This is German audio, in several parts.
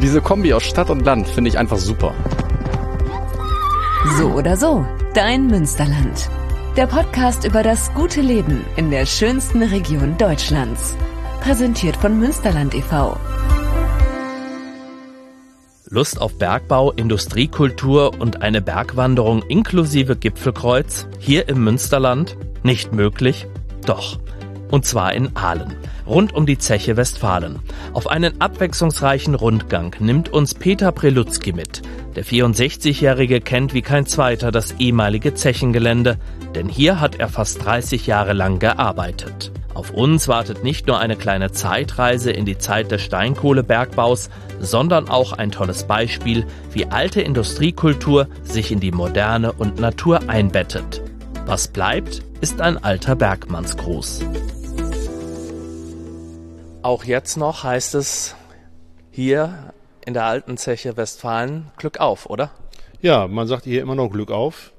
Diese Kombi aus Stadt und Land finde ich einfach super. So oder so, dein Münsterland. Der Podcast über das gute Leben in der schönsten Region Deutschlands. Präsentiert von Münsterland e.V. Lust auf Bergbau, Industriekultur und eine Bergwanderung inklusive Gipfelkreuz hier im Münsterland? Nicht möglich? Doch. Und zwar in Aalen, rund um die Zeche Westfalen. Auf einen abwechslungsreichen Rundgang nimmt uns Peter Prelutzki mit. Der 64-Jährige kennt wie kein zweiter das ehemalige Zechengelände, denn hier hat er fast 30 Jahre lang gearbeitet. Auf uns wartet nicht nur eine kleine Zeitreise in die Zeit des Steinkohlebergbaus, sondern auch ein tolles Beispiel, wie alte Industriekultur sich in die moderne und Natur einbettet. Was bleibt, ist ein alter Bergmannsgruß. Auch jetzt noch heißt es hier in der alten Zeche Westfalen Glück auf, oder? Ja, man sagt hier immer noch Glück auf.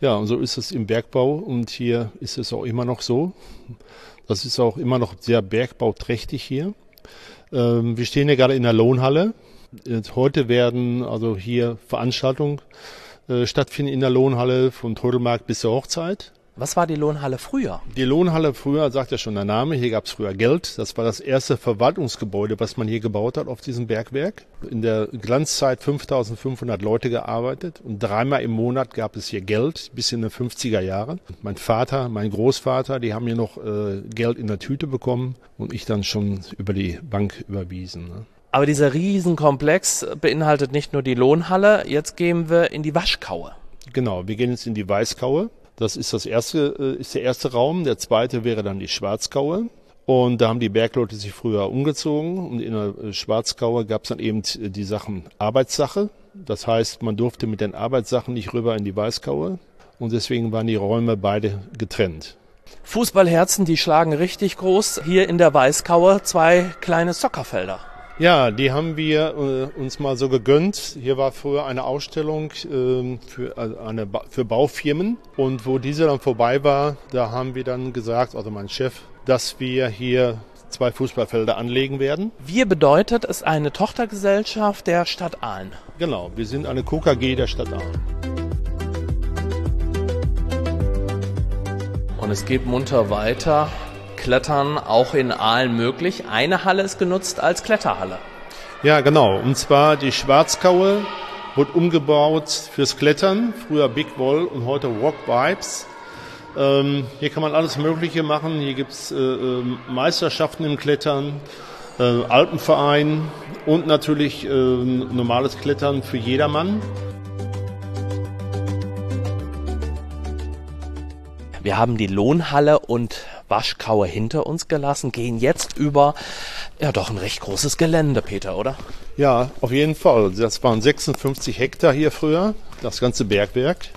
Ja, und so ist es im Bergbau und hier ist es auch immer noch so. Das ist auch immer noch sehr bergbauträchtig hier. Ähm, wir stehen hier gerade in der Lohnhalle. Heute werden also hier Veranstaltungen äh, stattfinden in der Lohnhalle von Trödelmarkt bis zur Hochzeit. Was war die Lohnhalle früher? Die Lohnhalle früher, sagt ja schon der Name, hier gab es früher Geld. Das war das erste Verwaltungsgebäude, was man hier gebaut hat auf diesem Bergwerk. In der Glanzzeit 5500 Leute gearbeitet und dreimal im Monat gab es hier Geld, bis in den 50er Jahren. Mein Vater, mein Großvater, die haben hier noch äh, Geld in der Tüte bekommen und ich dann schon über die Bank überwiesen. Ne? Aber dieser Riesenkomplex beinhaltet nicht nur die Lohnhalle, jetzt gehen wir in die Waschkaue. Genau, wir gehen jetzt in die Weißkaue. Das ist das erste, äh, ist der erste Raum. Der zweite wäre dann die Schwarzkaue. Und da haben die Bergleute sich früher umgezogen. Und in der äh, Schwarzkaue gab es dann eben die Sachen Arbeitssache. Das heißt, man durfte mit den Arbeitssachen nicht rüber in die Weißkaue. Und deswegen waren die Räume beide getrennt. Fußballherzen, die schlagen richtig groß. Hier in der Weißkaue zwei kleine Soccerfelder. Ja, die haben wir äh, uns mal so gegönnt. Hier war früher eine Ausstellung äh, für, also eine ba für Baufirmen und wo diese dann vorbei war, da haben wir dann gesagt, also mein Chef, dass wir hier zwei Fußballfelder anlegen werden. Wir bedeutet es eine Tochtergesellschaft der Stadt Aalen. Genau, wir sind eine KKG der Stadt Aalen. Und es geht munter weiter. Klettern auch in Aalen möglich. Eine Halle ist genutzt als Kletterhalle. Ja, genau. Und zwar die Schwarzkaue wurde umgebaut fürs Klettern. Früher Big Wall und heute Rock Vibes. Ähm, hier kann man alles Mögliche machen. Hier gibt's äh, äh, Meisterschaften im Klettern, äh, Alpenverein und natürlich äh, normales Klettern für jedermann. Wir haben die Lohnhalle und Waschkaue hinter uns gelassen, gehen jetzt über ja doch ein recht großes Gelände, Peter, oder? Ja, auf jeden Fall. Das waren 56 Hektar hier früher, das ganze Bergwerk.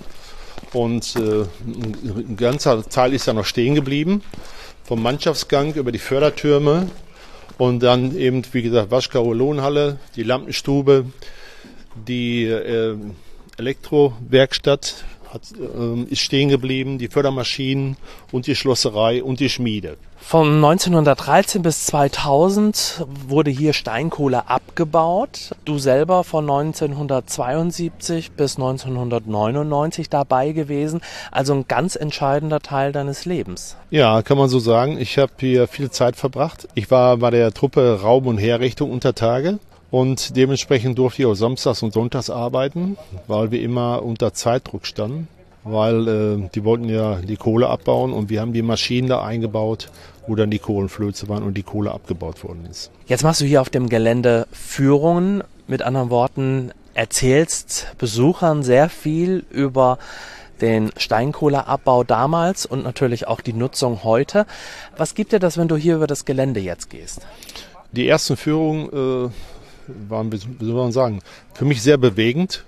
Und äh, ein ganzer Teil ist ja noch stehen geblieben. Vom Mannschaftsgang über die Fördertürme und dann eben, wie gesagt, Waschkaue Lohnhalle, die Lampenstube, die äh, Elektrowerkstatt hat, äh, ist stehen geblieben, die Fördermaschinen und die Schlosserei und die Schmiede. Von 1913 bis 2000 wurde hier Steinkohle abgebaut. Du selber von 1972 bis 1999 dabei gewesen. Also ein ganz entscheidender Teil deines Lebens. Ja, kann man so sagen. Ich habe hier viel Zeit verbracht. Ich war bei der Truppe Raum- und Herrichtung unter Tage. Und dementsprechend durfte ich auch samstags und sonntags arbeiten, weil wir immer unter Zeitdruck standen, weil äh, die wollten ja die Kohle abbauen und wir haben die Maschinen da eingebaut, wo dann die Kohlenflöze waren und die Kohle abgebaut worden ist. Jetzt machst du hier auf dem Gelände Führungen, mit anderen Worten, erzählst Besuchern sehr viel über den Steinkohleabbau damals und natürlich auch die Nutzung heute. Was gibt dir das, wenn du hier über das Gelände jetzt gehst? Die ersten Führungen äh, waren, wie soll man sagen, für mich sehr bewegend.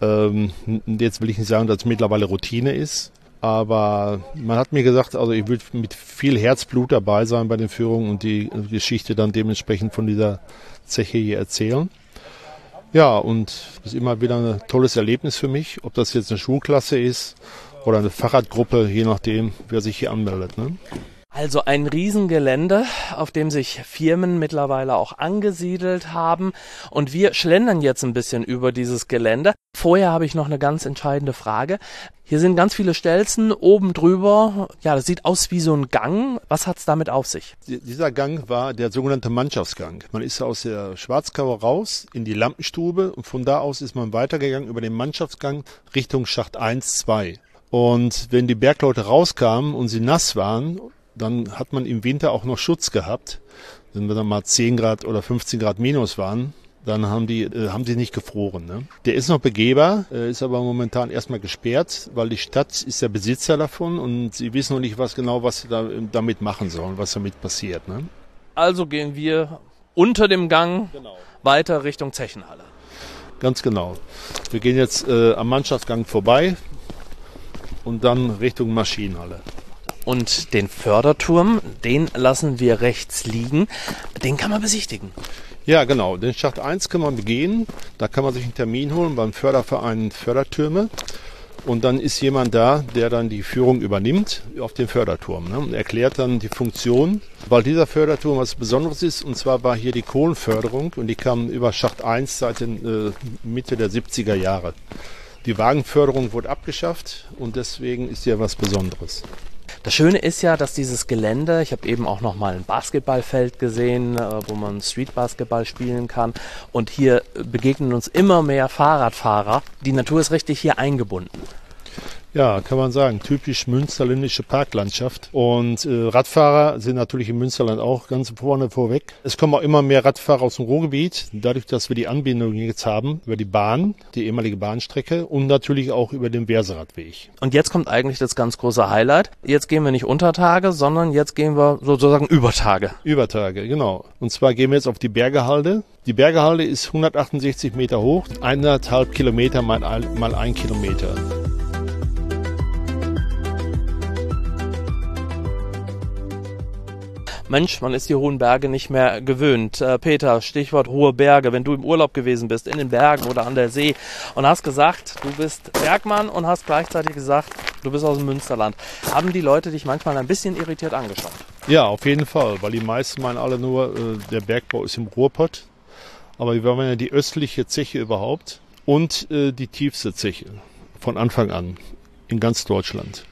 Ähm, jetzt will ich nicht sagen, dass es mittlerweile Routine ist, aber man hat mir gesagt, also ich will mit viel Herzblut dabei sein bei den Führungen und die Geschichte dann dementsprechend von dieser Zeche hier erzählen. Ja, und das ist immer wieder ein tolles Erlebnis für mich, ob das jetzt eine Schulklasse ist oder eine Fahrradgruppe, je nachdem, wer sich hier anmeldet. Ne? Also ein Riesengelände, auf dem sich Firmen mittlerweile auch angesiedelt haben. Und wir schlendern jetzt ein bisschen über dieses Gelände. Vorher habe ich noch eine ganz entscheidende Frage. Hier sind ganz viele Stelzen oben drüber. Ja, das sieht aus wie so ein Gang. Was hat's damit auf sich? Dieser Gang war der sogenannte Mannschaftsgang. Man ist aus der Schwarzkammer raus in die Lampenstube und von da aus ist man weitergegangen über den Mannschaftsgang Richtung Schacht 1, 2. Und wenn die Bergleute rauskamen und sie nass waren, dann hat man im Winter auch noch Schutz gehabt. Wenn wir dann mal 10 Grad oder 15 Grad minus waren, dann haben die, äh, haben sie nicht gefroren. Ne? Der ist noch begehbar, äh, ist aber momentan erstmal gesperrt, weil die Stadt ist der Besitzer davon und sie wissen noch nicht was genau, was sie da, damit machen sollen, was damit passiert. Ne? Also gehen wir unter dem Gang Genau. weiter Richtung Zechenhalle. Ganz genau. Wir gehen jetzt äh, am Mannschaftsgang vorbei und dann Richtung Maschinenhalle. Und den Förderturm, den lassen wir rechts liegen. Den kann man besichtigen. Ja, genau. Den Schacht 1 kann man begehen. Da kann man sich einen Termin holen beim Förderverein Fördertürme. Und dann ist jemand da, der dann die Führung übernimmt auf dem Förderturm ne, und erklärt dann die Funktion. Weil dieser Förderturm was Besonderes ist, und zwar war hier die Kohlenförderung und die kam über Schacht 1 seit den, äh, Mitte der 70er Jahre. Die Wagenförderung wurde abgeschafft und deswegen ist hier was Besonderes. Das Schöne ist ja, dass dieses Gelände, ich habe eben auch noch mal ein Basketballfeld gesehen, äh, wo man Streetbasketball spielen kann. Und hier begegnen uns immer mehr Fahrradfahrer. Die Natur ist richtig hier eingebunden. Ja, kann man sagen, typisch münsterländische Parklandschaft. Und äh, Radfahrer sind natürlich im Münsterland auch ganz vorne vorweg. Es kommen auch immer mehr Radfahrer aus dem Ruhrgebiet, dadurch, dass wir die Anbindung jetzt haben über die Bahn, die ehemalige Bahnstrecke und natürlich auch über den Werseradweg. Und jetzt kommt eigentlich das ganz große Highlight. Jetzt gehen wir nicht unter Tage, sondern jetzt gehen wir sozusagen über Tage. Übertage, genau. Und zwar gehen wir jetzt auf die Bergehalde. Die Bergehalde ist 168 Meter hoch, eineinhalb Kilometer mal ein, mal ein Kilometer. Mensch, man ist die hohen Berge nicht mehr gewöhnt. Äh, Peter, Stichwort hohe Berge. Wenn du im Urlaub gewesen bist, in den Bergen oder an der See und hast gesagt, du bist Bergmann und hast gleichzeitig gesagt, du bist aus dem Münsterland, haben die Leute dich manchmal ein bisschen irritiert angeschaut? Ja, auf jeden Fall, weil die meisten meinen alle nur, äh, der Bergbau ist im Ruhrpott. Aber wir waren ja die östliche Zeche überhaupt und äh, die tiefste Zeche von Anfang an in ganz Deutschland.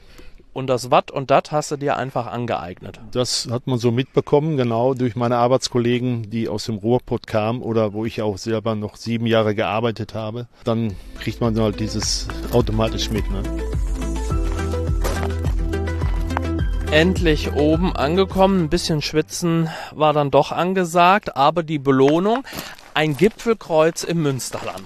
Und das Watt und Dat hast du dir einfach angeeignet. Das hat man so mitbekommen, genau durch meine Arbeitskollegen, die aus dem Ruhrpott kamen oder wo ich auch selber noch sieben Jahre gearbeitet habe. Dann kriegt man halt dieses automatisch mit. Ne? Endlich oben angekommen, ein bisschen schwitzen war dann doch angesagt, aber die Belohnung, ein Gipfelkreuz im Münsterland.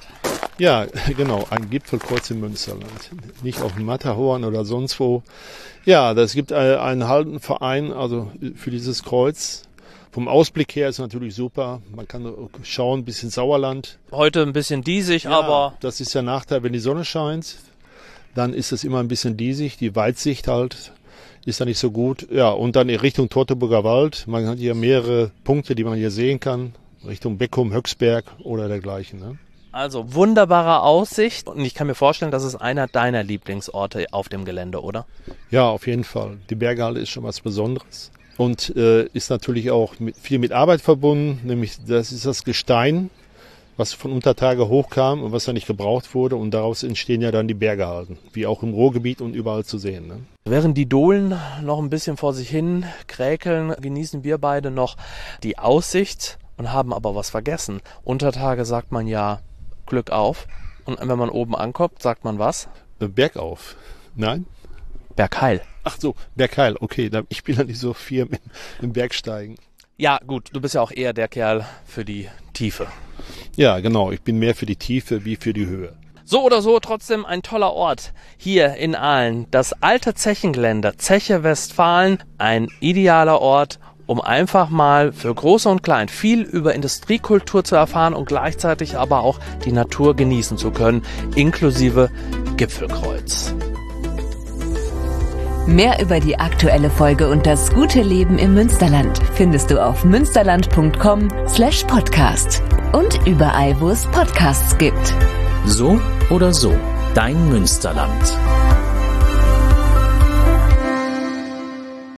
Ja, genau, ein Gipfelkreuz im Münsterland. Nicht auf Matterhorn oder sonst wo. Ja, das gibt äh, einen halben Verein, also für dieses Kreuz. Vom Ausblick her ist natürlich super. Man kann schauen, bis ins Sauerland. Heute ein bisschen diesig, aber Das ist der Nachteil, wenn die Sonne scheint, dann ist es immer ein bisschen diesig. Die Weitsicht halt ist da nicht so gut. Ja, und dann in Richtung Teutoburger Wald. Man hat hier mehrere Punkte, die man hier sehen kann. Richtung Beckum, Höcksberg oder dergleichen. Ne? Also wunderbare Aussicht und ich kann mir vorstellen, das ist einer deiner Lieblingsorte auf dem Gelände, oder? Ja, auf jeden Fall. Die Berghalle ist schon was Besonderes und äh, ist natürlich auch mit, viel mit Arbeit verbunden, nämlich das ist das Gestein, was von Untertage hochkam und was ja nicht gebraucht wurde und daraus entstehen ja dann die Bergehalden, wie auch im Ruhrgebiet und überall zu sehen. Ne? Während die Dohlen noch ein bisschen vor sich hin kräkeln, genießen wir beide noch die Aussicht und haben aber was vergessen. Untertage sagt man ja Glück auf und wenn man oben ankommt, sagt man was? Äh, Bergauf. Nein? Bergheil. Ach so, Bergheil. Okay, ich bin ja nicht so firm im, im Bergsteigen. Ja, gut, du bist ja auch eher der Kerl für die Tiefe. Ja, genau. Ich bin mehr für die Tiefe wie für die Höhe. So oder so trotzdem ein toller Ort hier in Aalen. Das alte Zechengelände, Zeche Westfalen, ein idealer Ort, um einfach mal für Große und Klein viel über Industriekultur zu erfahren und gleichzeitig aber auch die Natur genießen zu können, inklusive Gipfelkreuz. Mehr über die aktuelle Folge und das gute Leben im Münsterland findest du auf münsterland.com slash podcast und überall, wo es Podcasts gibt. So oder so, dein Münsterland.